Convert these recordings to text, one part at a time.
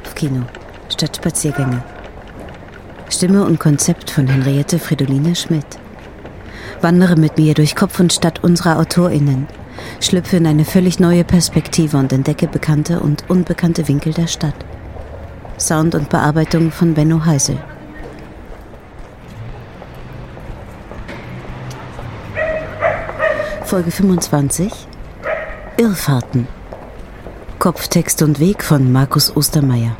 Kopfkino statt Spaziergänge. Stimme und Konzept von Henriette Fridoline Schmidt. Wandere mit mir durch Kopf und Stadt unserer AutorInnen, schlüpfe in eine völlig neue Perspektive und entdecke bekannte und unbekannte Winkel der Stadt. Sound und Bearbeitung von Benno Heisel. Folge 25 Irrfahrten. Kopftext und Weg von Markus Ostermeier.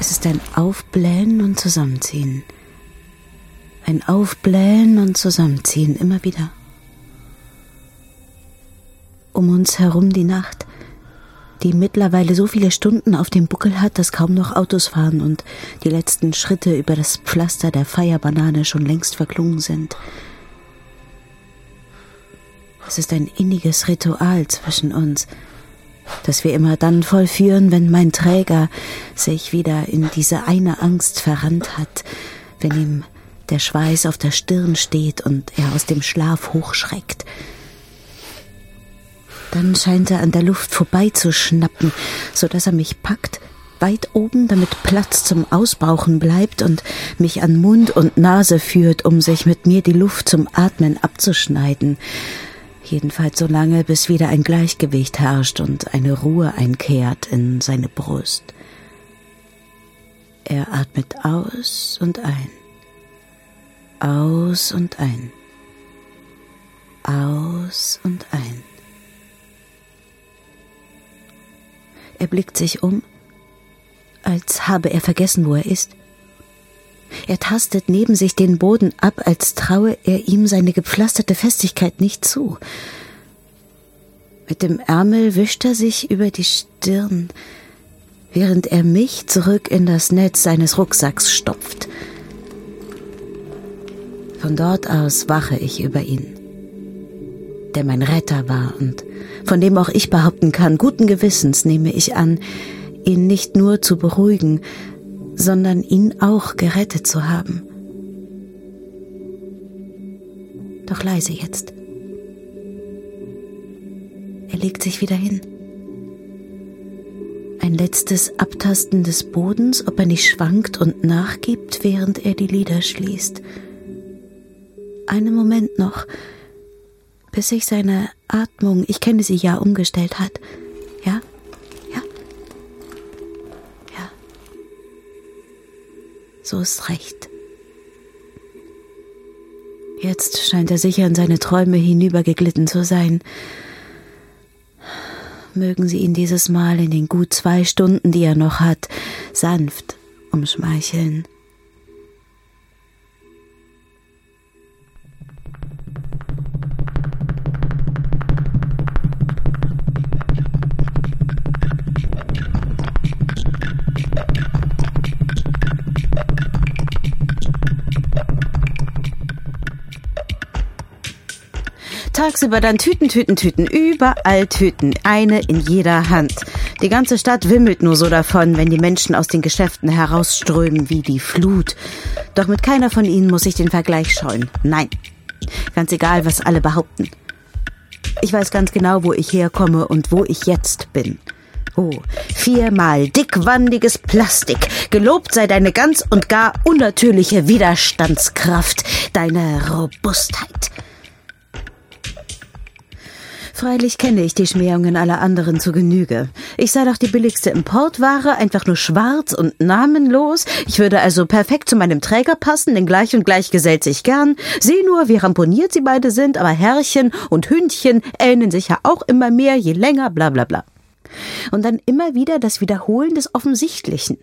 Es ist ein Aufblähen und Zusammenziehen. Ein Aufblähen und Zusammenziehen immer wieder. Um uns herum die Nacht, die mittlerweile so viele Stunden auf dem Buckel hat, dass kaum noch Autos fahren und die letzten Schritte über das Pflaster der Feierbanane schon längst verklungen sind. Es ist ein inniges Ritual zwischen uns, das wir immer dann vollführen, wenn mein Träger sich wieder in diese eine Angst verrannt hat, wenn ihm der Schweiß auf der Stirn steht und er aus dem Schlaf hochschreckt. Dann scheint er an der Luft vorbeizuschnappen, so dass er mich packt, weit oben, damit Platz zum Ausbauchen bleibt und mich an Mund und Nase führt, um sich mit mir die Luft zum Atmen abzuschneiden. Jedenfalls so lange, bis wieder ein Gleichgewicht herrscht und eine Ruhe einkehrt in seine Brust. Er atmet aus und ein, aus und ein, aus und ein. Er blickt sich um, als habe er vergessen, wo er ist. Er tastet neben sich den Boden ab, als traue er ihm seine gepflasterte Festigkeit nicht zu. Mit dem Ärmel wischt er sich über die Stirn, während er mich zurück in das Netz seines Rucksacks stopft. Von dort aus wache ich über ihn, der mein Retter war und von dem auch ich behaupten kann, guten Gewissens nehme ich an, ihn nicht nur zu beruhigen, sondern ihn auch gerettet zu haben. Doch leise jetzt. Er legt sich wieder hin. Ein letztes Abtasten des Bodens, ob er nicht schwankt und nachgibt, während er die Lider schließt. Einen Moment noch, bis sich seine Atmung, ich kenne sie ja, umgestellt hat. Ja? Ja? Ja. So ist recht. Jetzt scheint er sicher in seine Träume hinübergeglitten zu sein. Mögen Sie ihn dieses Mal in den gut zwei Stunden, die er noch hat, sanft umschmeicheln. Tagsüber dann Tüten, Tüten, Tüten, überall Tüten, eine in jeder Hand. Die ganze Stadt wimmelt nur so davon, wenn die Menschen aus den Geschäften herausströmen wie die Flut. Doch mit keiner von ihnen muss ich den Vergleich scheuen. Nein. Ganz egal, was alle behaupten. Ich weiß ganz genau, wo ich herkomme und wo ich jetzt bin. Oh, viermal dickwandiges Plastik. Gelobt sei deine ganz und gar unnatürliche Widerstandskraft, deine Robustheit. Freilich kenne ich die Schmähungen aller anderen zu Genüge. Ich sei doch die billigste Importware, einfach nur schwarz und namenlos. Ich würde also perfekt zu meinem Träger passen, denn gleich und gleich gesellt sich gern. Sieh nur, wie ramponiert sie beide sind, aber Herrchen und Hündchen ähneln sich ja auch immer mehr, je länger, bla bla bla. Und dann immer wieder das Wiederholen des Offensichtlichen.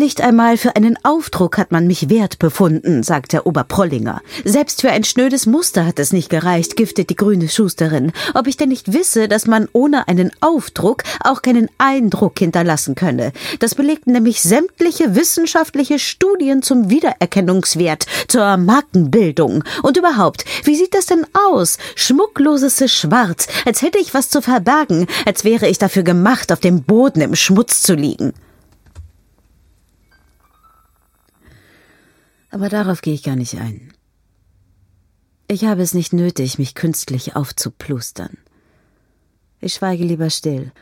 Nicht einmal für einen Aufdruck hat man mich wert befunden, sagt der Oberprollinger. Selbst für ein schnödes Muster hat es nicht gereicht, giftet die grüne Schusterin. Ob ich denn nicht wisse, dass man ohne einen Aufdruck auch keinen Eindruck hinterlassen könne. Das belegten nämlich sämtliche wissenschaftliche Studien zum Wiedererkennungswert, zur Markenbildung. Und überhaupt, wie sieht das denn aus? Schmuckloses Schwarz, als hätte ich was zu verbergen, als wäre ich dafür gemacht, auf dem Boden im Schmutz zu liegen. Aber darauf gehe ich gar nicht ein. Ich habe es nicht nötig, mich künstlich aufzuplustern. Ich schweige lieber still.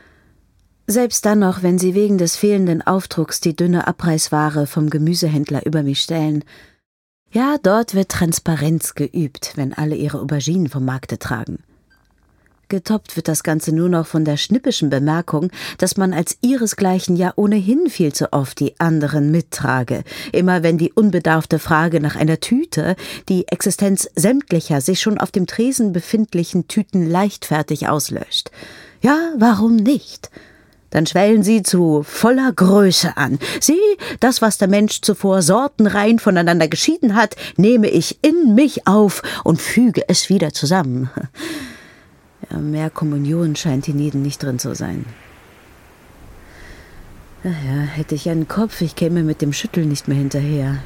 Selbst dann noch, wenn sie wegen des fehlenden Aufdrucks die dünne Abreißware vom Gemüsehändler über mich stellen. Ja, dort wird Transparenz geübt, wenn alle ihre Auberginen vom Markte tragen. Getoppt wird das Ganze nur noch von der schnippischen Bemerkung, dass man als ihresgleichen ja ohnehin viel zu oft die anderen mittrage. Immer wenn die unbedarfte Frage nach einer Tüte die Existenz sämtlicher sich schon auf dem Tresen befindlichen Tüten leichtfertig auslöscht. Ja, warum nicht? Dann schwellen sie zu voller Größe an. Sieh, das, was der Mensch zuvor sortenrein voneinander geschieden hat, nehme ich in mich auf und füge es wieder zusammen. Ja, mehr Kommunion scheint hienieden nicht drin zu sein. Naja, hätte ich einen Kopf, ich käme mit dem Schütteln nicht mehr hinterher.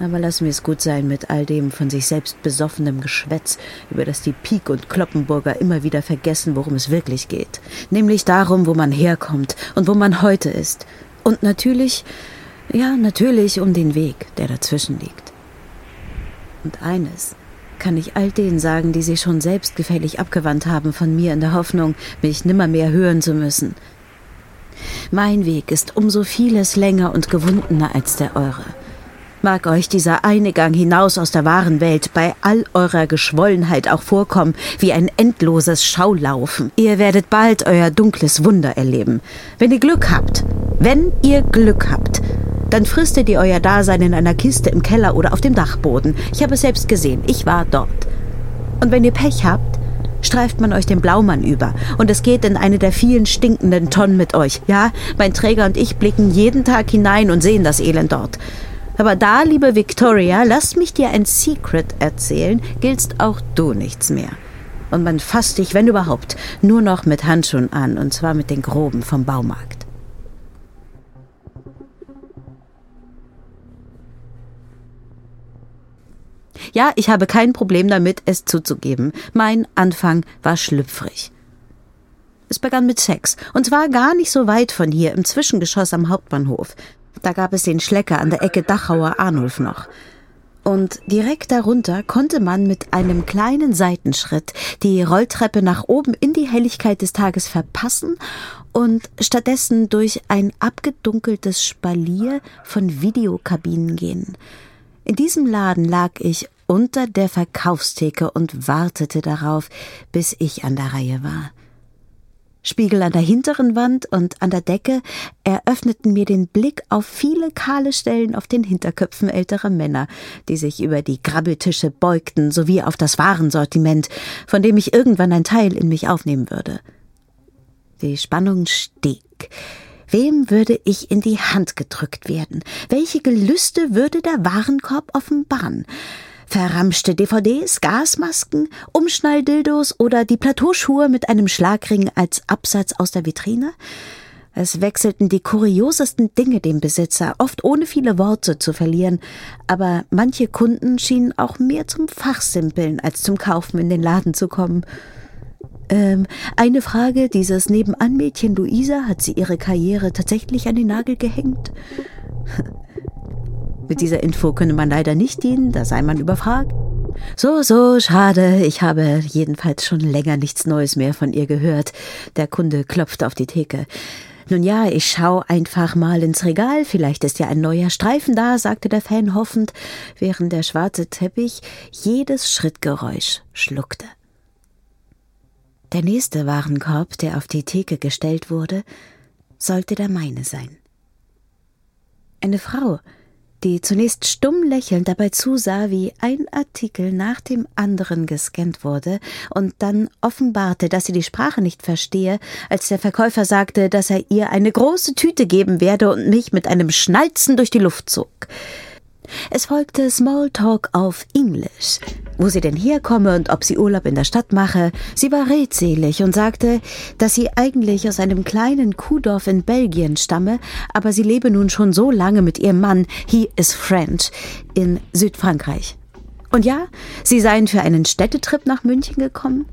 Aber lass mir es gut sein mit all dem von sich selbst besoffenem Geschwätz, über das die Pik und Kloppenburger immer wieder vergessen, worum es wirklich geht. Nämlich darum, wo man herkommt und wo man heute ist. Und natürlich, ja, natürlich um den Weg, der dazwischen liegt. Und eines, kann ich all denen sagen, die sich schon selbstgefällig abgewandt haben von mir in der Hoffnung, mich nimmermehr hören zu müssen. Mein Weg ist um so vieles länger und gewundener als der eure. Mag euch dieser eine Gang hinaus aus der wahren Welt bei all eurer Geschwollenheit auch vorkommen wie ein endloses Schaulaufen. Ihr werdet bald euer dunkles Wunder erleben. Wenn ihr Glück habt, wenn ihr Glück habt, dann fristet ihr euer Dasein in einer Kiste im Keller oder auf dem Dachboden. Ich habe es selbst gesehen. Ich war dort. Und wenn ihr Pech habt, streift man euch den Blaumann über und es geht in eine der vielen stinkenden Tonnen mit euch. Ja, mein Träger und ich blicken jeden Tag hinein und sehen das Elend dort. Aber da, liebe Victoria, lass mich dir ein Secret erzählen, giltst auch du nichts mehr. Und man fasst dich, wenn überhaupt, nur noch mit Handschuhen an, und zwar mit den groben vom Baumarkt. Ja, ich habe kein Problem damit, es zuzugeben. Mein Anfang war schlüpfrig. Es begann mit Sex, und zwar gar nicht so weit von hier, im Zwischengeschoss am Hauptbahnhof. Da gab es den Schlecker an der Ecke Dachauer Arnulf noch. Und direkt darunter konnte man mit einem kleinen Seitenschritt die Rolltreppe nach oben in die Helligkeit des Tages verpassen und stattdessen durch ein abgedunkeltes Spalier von Videokabinen gehen. In diesem Laden lag ich unter der Verkaufstheke und wartete darauf, bis ich an der Reihe war. Spiegel an der hinteren Wand und an der Decke eröffneten mir den Blick auf viele kahle Stellen auf den Hinterköpfen älterer Männer, die sich über die Grabbeltische beugten, sowie auf das Warensortiment, von dem ich irgendwann ein Teil in mich aufnehmen würde. Die Spannung stieg. Wem würde ich in die Hand gedrückt werden? Welche Gelüste würde der Warenkorb offenbaren? Verramschte DVDs, Gasmasken, Umschnalldildos oder die Plateauschuhe mit einem Schlagring als Absatz aus der Vitrine? Es wechselten die kuriosesten Dinge dem Besitzer, oft ohne viele Worte zu verlieren, aber manche Kunden schienen auch mehr zum Fachsimpeln als zum Kaufen in den Laden zu kommen. Ähm, eine Frage, dieses Nebenanmädchen Luisa, hat sie ihre Karriere tatsächlich an den Nagel gehängt? Mit dieser Info könne man leider nicht dienen, da sei man überfragt. So, so, schade. Ich habe jedenfalls schon länger nichts Neues mehr von ihr gehört. Der Kunde klopfte auf die Theke. Nun ja, ich schau einfach mal ins Regal, vielleicht ist ja ein neuer Streifen da, sagte der Fan hoffend, während der schwarze Teppich jedes Schrittgeräusch schluckte. Der nächste Warenkorb, der auf die Theke gestellt wurde, sollte der meine sein. Eine Frau, die zunächst stumm lächelnd dabei zusah, wie ein Artikel nach dem anderen gescannt wurde und dann offenbarte, dass sie die Sprache nicht verstehe, als der Verkäufer sagte, dass er ihr eine große Tüte geben werde und mich mit einem Schnalzen durch die Luft zog. Es folgte Smalltalk auf Englisch, wo sie denn herkomme und ob sie Urlaub in der Stadt mache. Sie war redselig und sagte, dass sie eigentlich aus einem kleinen Kuhdorf in Belgien stamme, aber sie lebe nun schon so lange mit ihrem Mann, he is French, in Südfrankreich. Und ja, sie seien für einen Städtetrip nach München gekommen.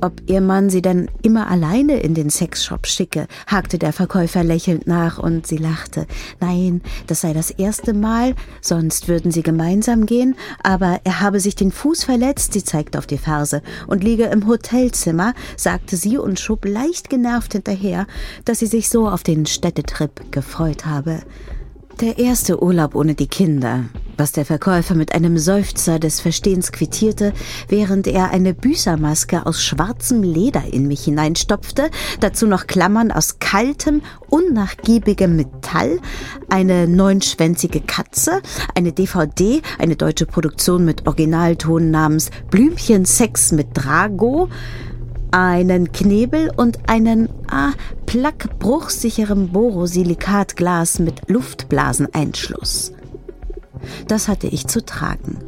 Ob ihr Mann sie denn immer alleine in den Sexshop schicke, hakte der Verkäufer lächelnd nach und sie lachte. Nein, das sei das erste Mal, sonst würden sie gemeinsam gehen, aber er habe sich den Fuß verletzt, sie zeigte auf die Ferse, und liege im Hotelzimmer, sagte sie und schob leicht genervt hinterher, dass sie sich so auf den Städtetrip gefreut habe. Der erste Urlaub ohne die Kinder, was der Verkäufer mit einem Seufzer des Verstehens quittierte, während er eine Büßermaske aus schwarzem Leder in mich hineinstopfte, dazu noch Klammern aus kaltem, unnachgiebigem Metall, eine neunschwänzige Katze, eine DVD, eine deutsche Produktion mit Originalton namens Blümchen Sex mit Drago, einen Knebel und einen ah, plackbruchsicheren Borosilikatglas mit Luftblaseneinschluss. Das hatte ich zu tragen.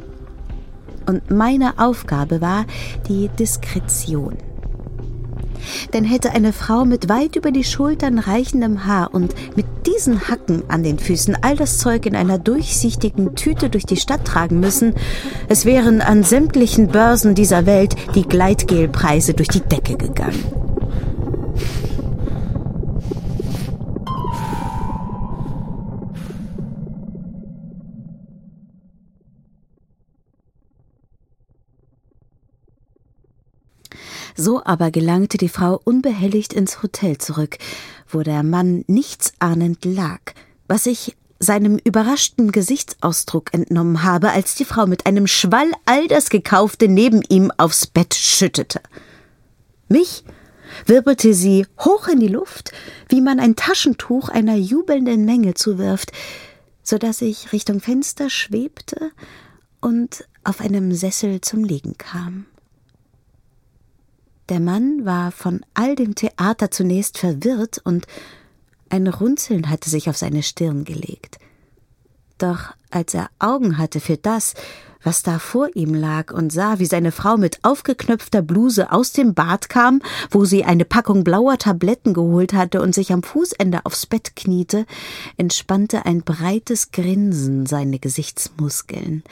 Und meine Aufgabe war die Diskretion. Denn hätte eine Frau mit weit über die Schultern reichendem Haar und mit diesen Hacken an den Füßen all das Zeug in einer durchsichtigen Tüte durch die Stadt tragen müssen, es wären an sämtlichen Börsen dieser Welt die Gleitgelpreise durch die Decke gegangen. So aber gelangte die Frau unbehelligt ins Hotel zurück, wo der Mann nichtsahnend lag, was ich seinem überraschten Gesichtsausdruck entnommen habe, als die Frau mit einem Schwall all das Gekaufte neben ihm aufs Bett schüttete. Mich wirbelte sie hoch in die Luft, wie man ein Taschentuch einer jubelnden Menge zuwirft, so dass ich Richtung Fenster schwebte und auf einem Sessel zum Liegen kam. Der Mann war von all dem Theater zunächst verwirrt und ein Runzeln hatte sich auf seine Stirn gelegt. Doch als er Augen hatte für das, was da vor ihm lag und sah, wie seine Frau mit aufgeknöpfter Bluse aus dem Bad kam, wo sie eine Packung blauer Tabletten geholt hatte und sich am Fußende aufs Bett kniete, entspannte ein breites Grinsen seine Gesichtsmuskeln.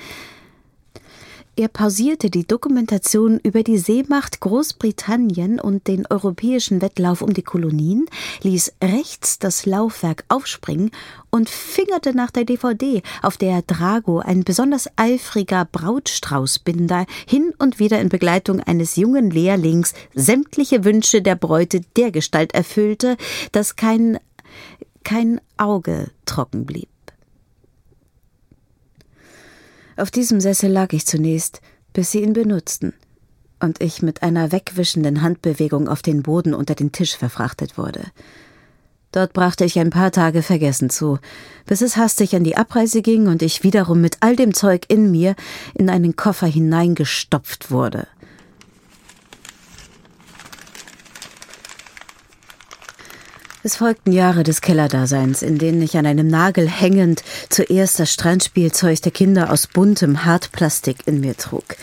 Er pausierte die Dokumentation über die Seemacht Großbritannien und den europäischen Wettlauf um die Kolonien, ließ rechts das Laufwerk aufspringen und fingerte nach der DVD, auf der Drago, ein besonders eifriger Brautstraußbinder, hin und wieder in Begleitung eines jungen Lehrlings sämtliche Wünsche der Bräute dergestalt erfüllte, dass kein kein Auge trocken blieb. Auf diesem Sessel lag ich zunächst, bis sie ihn benutzten und ich mit einer wegwischenden Handbewegung auf den Boden unter den Tisch verfrachtet wurde. Dort brachte ich ein paar Tage vergessen zu, bis es hastig an die Abreise ging und ich wiederum mit all dem Zeug in mir in einen Koffer hineingestopft wurde. Es folgten Jahre des Kellerdaseins, in denen ich an einem Nagel hängend zuerst das Strandspielzeug der Kinder aus buntem Hartplastik in mir trug.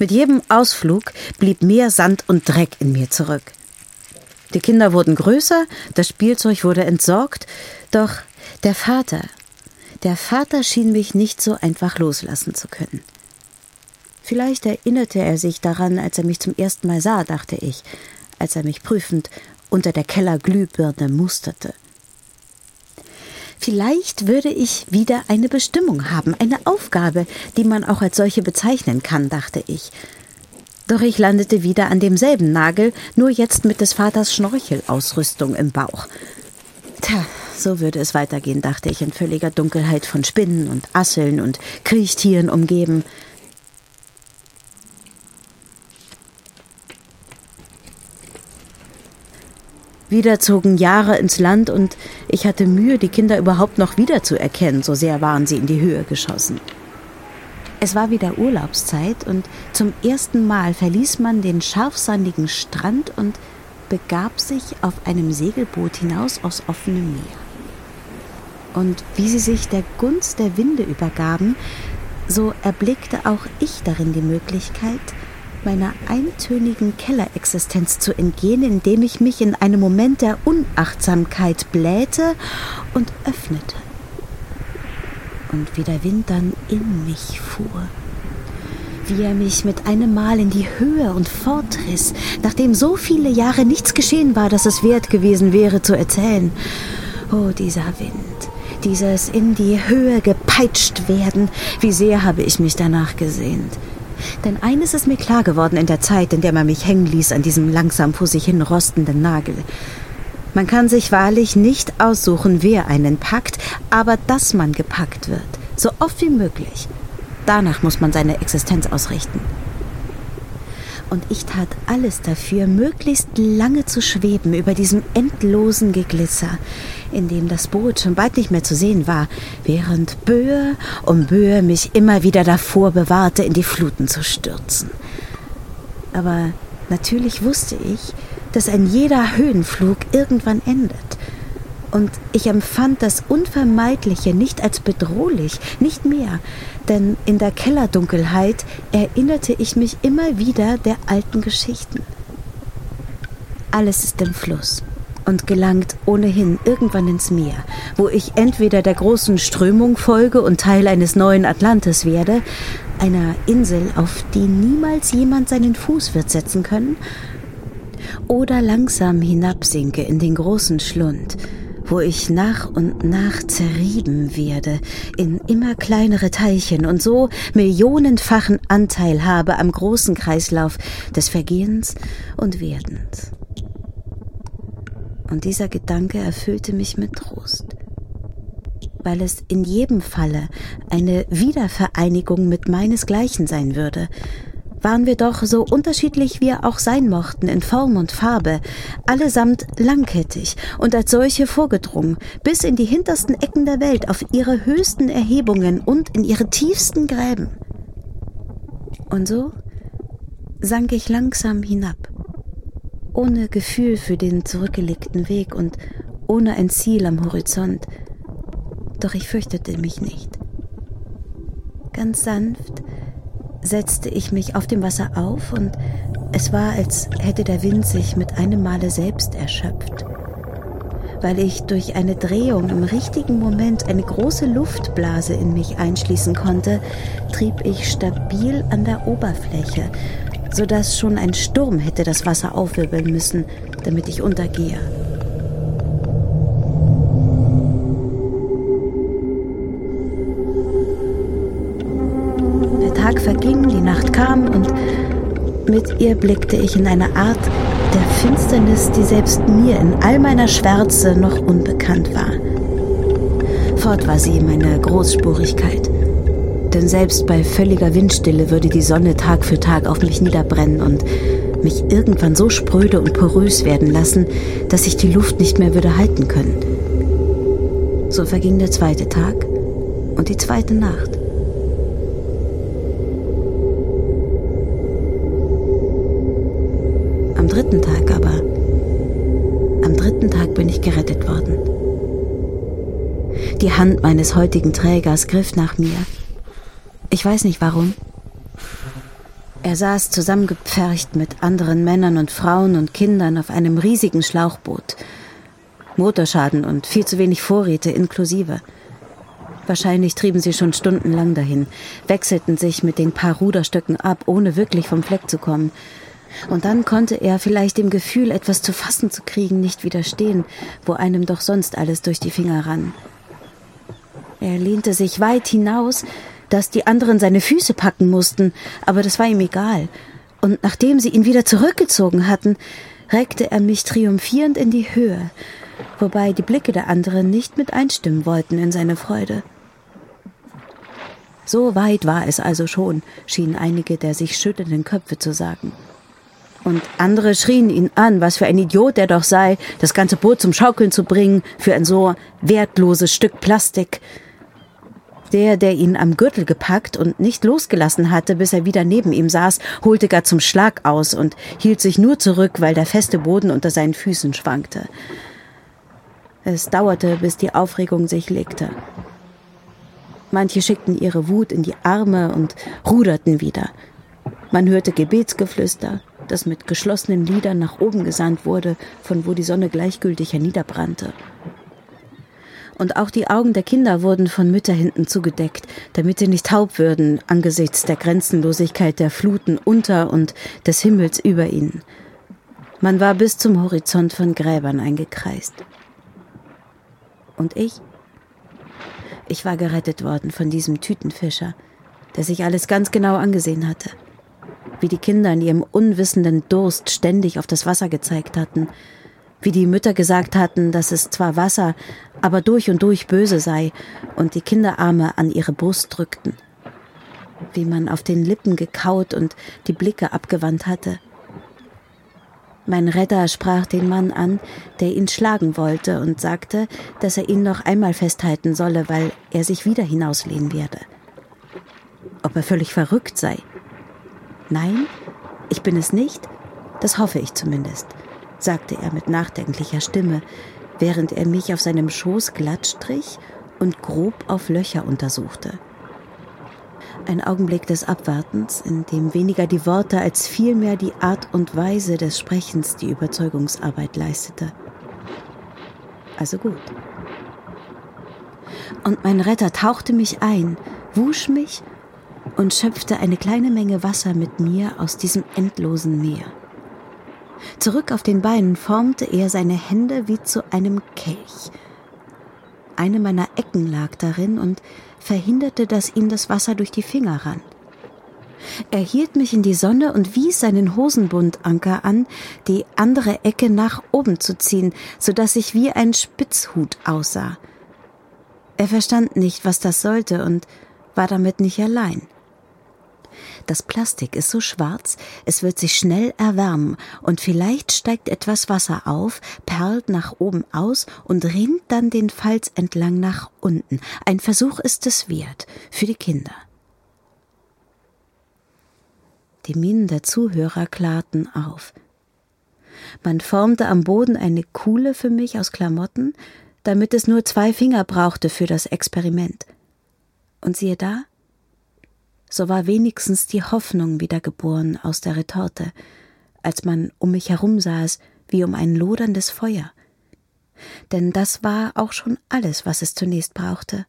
Mit jedem Ausflug blieb mehr Sand und Dreck in mir zurück. Die Kinder wurden größer, das Spielzeug wurde entsorgt, doch der Vater, der Vater schien mich nicht so einfach loslassen zu können. Vielleicht erinnerte er sich daran, als er mich zum ersten Mal sah, dachte ich, als er mich prüfend unter der Kellerglühbirne musterte. Vielleicht würde ich wieder eine Bestimmung haben, eine Aufgabe, die man auch als solche bezeichnen kann, dachte ich. Doch ich landete wieder an demselben Nagel, nur jetzt mit des Vaters Schnorchelausrüstung im Bauch. Tja, so würde es weitergehen, dachte ich in völliger Dunkelheit von Spinnen und Asseln und Kriechtieren umgeben. Wieder zogen Jahre ins Land und ich hatte Mühe, die Kinder überhaupt noch wiederzuerkennen, so sehr waren sie in die Höhe geschossen. Es war wieder Urlaubszeit und zum ersten Mal verließ man den scharfsandigen Strand und begab sich auf einem Segelboot hinaus aus offenem Meer. Und wie sie sich der Gunst der Winde übergaben, so erblickte auch ich darin die Möglichkeit, meiner eintönigen Kellerexistenz zu entgehen, indem ich mich in einem Moment der Unachtsamkeit blähte und öffnete. Und wie der Wind dann in mich fuhr. wie er mich mit einem Mal in die Höhe und fortriss, nachdem so viele Jahre nichts geschehen war, dass es wert gewesen wäre zu erzählen. Oh, dieser Wind, dieses in die Höhe gepeitscht werden, wie sehr habe ich mich danach gesehnt. Denn eines ist mir klar geworden in der Zeit, in der man mich hängen ließ an diesem langsam vor sich hin rostenden Nagel. Man kann sich wahrlich nicht aussuchen, wer einen packt, aber dass man gepackt wird, so oft wie möglich. Danach muss man seine Existenz ausrichten. Und ich tat alles dafür, möglichst lange zu schweben über diesem endlosen Geglitzer, in dem das Boot schon bald nicht mehr zu sehen war, während Böe um Böe mich immer wieder davor bewahrte, in die Fluten zu stürzen. Aber natürlich wusste ich, dass ein jeder Höhenflug irgendwann endet. Und ich empfand das Unvermeidliche nicht als bedrohlich, nicht mehr, denn in der Kellerdunkelheit erinnerte ich mich immer wieder der alten Geschichten. Alles ist im Fluss und gelangt ohnehin irgendwann ins Meer, wo ich entweder der großen Strömung folge und Teil eines neuen Atlantis werde, einer Insel, auf die niemals jemand seinen Fuß wird setzen können, oder langsam hinabsinke in den großen Schlund, wo ich nach und nach zerrieben werde in immer kleinere Teilchen und so millionenfachen Anteil habe am großen Kreislauf des Vergehens und Werdens. Und dieser Gedanke erfüllte mich mit Trost, weil es in jedem Falle eine Wiedervereinigung mit meinesgleichen sein würde, waren wir doch so unterschiedlich wir auch sein mochten in Form und Farbe, allesamt langkettig und als solche vorgedrungen, bis in die hintersten Ecken der Welt, auf ihre höchsten Erhebungen und in ihre tiefsten Gräben. Und so sank ich langsam hinab, ohne Gefühl für den zurückgelegten Weg und ohne ein Ziel am Horizont. Doch ich fürchtete mich nicht. Ganz sanft setzte ich mich auf dem Wasser auf und es war, als hätte der Wind sich mit einem Male selbst erschöpft. Weil ich durch eine Drehung im richtigen Moment eine große Luftblase in mich einschließen konnte, trieb ich stabil an der Oberfläche, so dass schon ein Sturm hätte das Wasser aufwirbeln müssen, damit ich untergehe. Tag verging, die Nacht kam und mit ihr blickte ich in eine Art der Finsternis, die selbst mir in all meiner Schwärze noch unbekannt war. Fort war sie, meine Großspurigkeit. Denn selbst bei völliger Windstille würde die Sonne Tag für Tag auf mich niederbrennen und mich irgendwann so spröde und porös werden lassen, dass ich die Luft nicht mehr würde halten können. So verging der zweite Tag und die zweite Nacht. dritten Tag aber, am dritten Tag bin ich gerettet worden. Die Hand meines heutigen Trägers griff nach mir. Ich weiß nicht warum. Er saß zusammengepfercht mit anderen Männern und Frauen und Kindern auf einem riesigen Schlauchboot. Motorschaden und viel zu wenig Vorräte inklusive. Wahrscheinlich trieben sie schon stundenlang dahin, wechselten sich mit den paar Ruderstöcken ab, ohne wirklich vom Fleck zu kommen. Und dann konnte er vielleicht dem Gefühl, etwas zu fassen zu kriegen, nicht widerstehen, wo einem doch sonst alles durch die Finger rann. Er lehnte sich weit hinaus, dass die anderen seine Füße packen mussten, aber das war ihm egal. Und nachdem sie ihn wieder zurückgezogen hatten, reckte er mich triumphierend in die Höhe, wobei die Blicke der anderen nicht mit einstimmen wollten in seine Freude. So weit war es also schon, schienen einige der sich schüttelnden Köpfe zu sagen. Und andere schrien ihn an, was für ein Idiot er doch sei, das ganze Boot zum Schaukeln zu bringen für ein so wertloses Stück Plastik. Der, der ihn am Gürtel gepackt und nicht losgelassen hatte, bis er wieder neben ihm saß, holte gar zum Schlag aus und hielt sich nur zurück, weil der feste Boden unter seinen Füßen schwankte. Es dauerte, bis die Aufregung sich legte. Manche schickten ihre Wut in die Arme und ruderten wieder. Man hörte Gebetsgeflüster, das mit geschlossenen Lidern nach oben gesandt wurde, von wo die Sonne gleichgültig herniederbrannte. Und auch die Augen der Kinder wurden von Mütterhinden zugedeckt, damit sie nicht taub würden angesichts der Grenzenlosigkeit der Fluten unter und des Himmels über ihnen. Man war bis zum Horizont von Gräbern eingekreist. Und ich? Ich war gerettet worden von diesem Tütenfischer, der sich alles ganz genau angesehen hatte. Wie die Kinder in ihrem unwissenden Durst ständig auf das Wasser gezeigt hatten, wie die Mütter gesagt hatten, dass es zwar Wasser, aber durch und durch böse sei und die Kinderarme an ihre Brust drückten. Wie man auf den Lippen gekaut und die Blicke abgewandt hatte. Mein Retter sprach den Mann an, der ihn schlagen wollte, und sagte, dass er ihn noch einmal festhalten solle, weil er sich wieder hinauslehnen werde. Ob er völlig verrückt sei? Nein, ich bin es nicht, das hoffe ich zumindest sagte er mit nachdenklicher Stimme, während er mich auf seinem Schoß glatt strich und grob auf Löcher untersuchte. Ein Augenblick des Abwartens, in dem weniger die Worte als vielmehr die Art und Weise des Sprechens die Überzeugungsarbeit leistete. Also gut. Und mein Retter tauchte mich ein, wusch mich und schöpfte eine kleine Menge Wasser mit mir aus diesem endlosen Meer. Zurück auf den Beinen formte er seine Hände wie zu einem Kelch. Eine meiner Ecken lag darin und verhinderte, dass ihm das Wasser durch die Finger rann. Er hielt mich in die Sonne und wies seinen Hosenbundanker an, die andere Ecke nach oben zu ziehen, so dass ich wie ein Spitzhut aussah. Er verstand nicht, was das sollte und war damit nicht allein. Das Plastik ist so schwarz, es wird sich schnell erwärmen und vielleicht steigt etwas Wasser auf, perlt nach oben aus und rinnt dann den Falz entlang nach unten. Ein Versuch ist es wert für die Kinder. Die Mienen der Zuhörer klarten auf. Man formte am Boden eine Kuhle für mich aus Klamotten, damit es nur zwei Finger brauchte für das Experiment. Und siehe da, so war wenigstens die Hoffnung wiedergeboren aus der Retorte, als man um mich herum saß wie um ein loderndes Feuer. Denn das war auch schon alles, was es zunächst brauchte.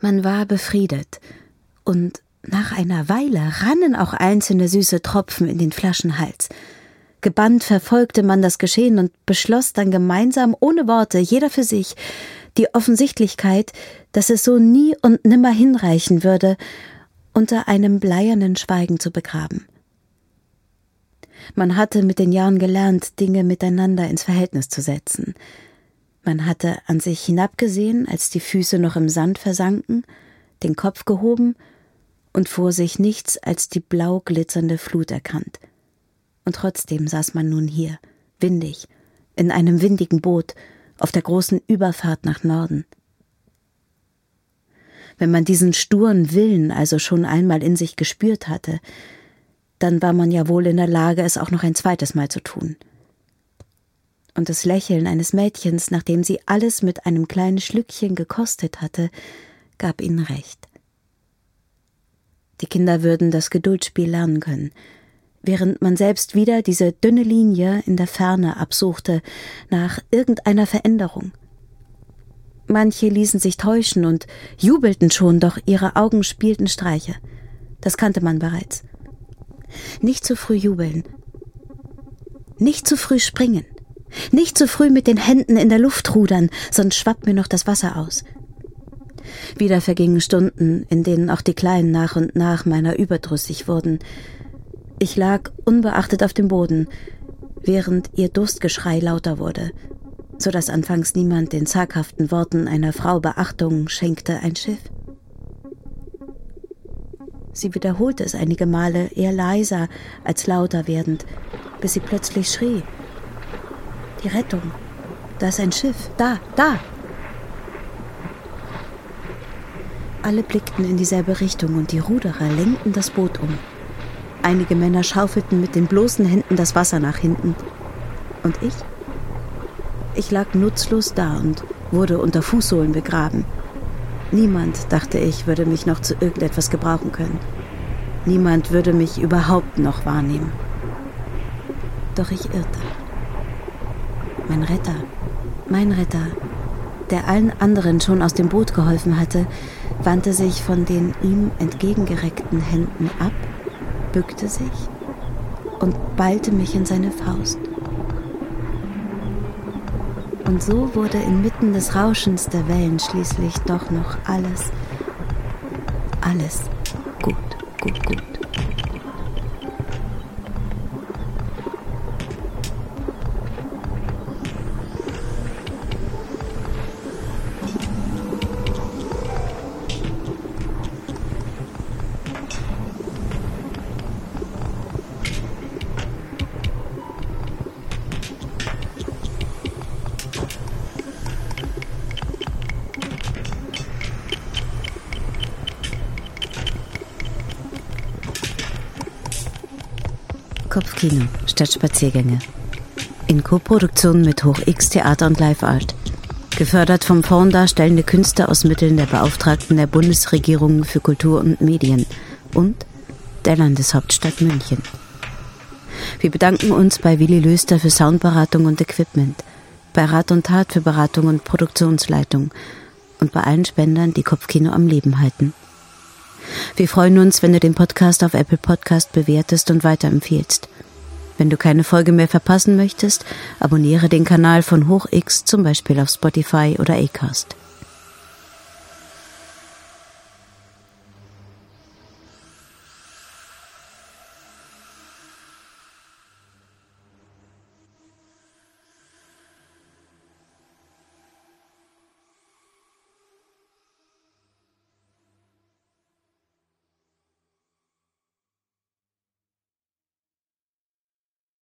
Man war befriedet, und nach einer Weile rannen auch einzelne süße Tropfen in den Flaschenhals. Gebannt verfolgte man das Geschehen und beschloss dann gemeinsam, ohne Worte, jeder für sich, die Offensichtlichkeit, dass es so nie und nimmer hinreichen würde, unter einem bleiernen Schweigen zu begraben. Man hatte mit den Jahren gelernt, Dinge miteinander ins Verhältnis zu setzen. Man hatte an sich hinabgesehen, als die Füße noch im Sand versanken, den Kopf gehoben und vor sich nichts als die blau glitzernde Flut erkannt. Und trotzdem saß man nun hier, windig, in einem windigen Boot, auf der großen Überfahrt nach Norden. Wenn man diesen sturen Willen also schon einmal in sich gespürt hatte, dann war man ja wohl in der Lage, es auch noch ein zweites Mal zu tun. Und das Lächeln eines Mädchens, nachdem sie alles mit einem kleinen Schlückchen gekostet hatte, gab ihnen recht. Die Kinder würden das Geduldsspiel lernen können, während man selbst wieder diese dünne Linie in der Ferne absuchte nach irgendeiner Veränderung. Manche ließen sich täuschen und jubelten schon, doch ihre Augen spielten Streiche. Das kannte man bereits. Nicht zu früh jubeln. Nicht zu früh springen. Nicht zu früh mit den Händen in der Luft rudern, sonst schwappt mir noch das Wasser aus. Wieder vergingen Stunden, in denen auch die Kleinen nach und nach meiner überdrüssig wurden. Ich lag unbeachtet auf dem Boden, während ihr Durstgeschrei lauter wurde, so dass anfangs niemand den zaghaften Worten einer Frau Beachtung schenkte, ein Schiff. Sie wiederholte es einige Male, eher leiser als lauter werdend, bis sie plötzlich schrie. Die Rettung. Da ist ein Schiff. Da, da. Alle blickten in dieselbe Richtung und die Ruderer lenkten das Boot um. Einige Männer schaufelten mit den bloßen Händen das Wasser nach hinten. Und ich? Ich lag nutzlos da und wurde unter Fußsohlen begraben. Niemand, dachte ich, würde mich noch zu irgendetwas gebrauchen können. Niemand würde mich überhaupt noch wahrnehmen. Doch ich irrte. Mein Retter, mein Retter, der allen anderen schon aus dem Boot geholfen hatte, wandte sich von den ihm entgegengereckten Händen ab, bückte sich und ballte mich in seine Faust. Und so wurde inmitten des Rauschens der Wellen schließlich doch noch alles, alles gut, gut, gut. Kopfkino statt Spaziergänge. In Koproduktion mit Hoch X Theater und Live Art. Gefördert vom Fonds Darstellende Künste aus Mitteln der Beauftragten der Bundesregierung für Kultur und Medien und der Landeshauptstadt München. Wir bedanken uns bei Willi Löster für Soundberatung und Equipment, bei Rat und Tat für Beratung und Produktionsleitung und bei allen Spendern, die Kopfkino am Leben halten. Wir freuen uns, wenn du den Podcast auf Apple Podcast bewertest und weiterempfehlst. Wenn du keine Folge mehr verpassen möchtest, abonniere den Kanal von HochX zum Beispiel auf Spotify oder Acast.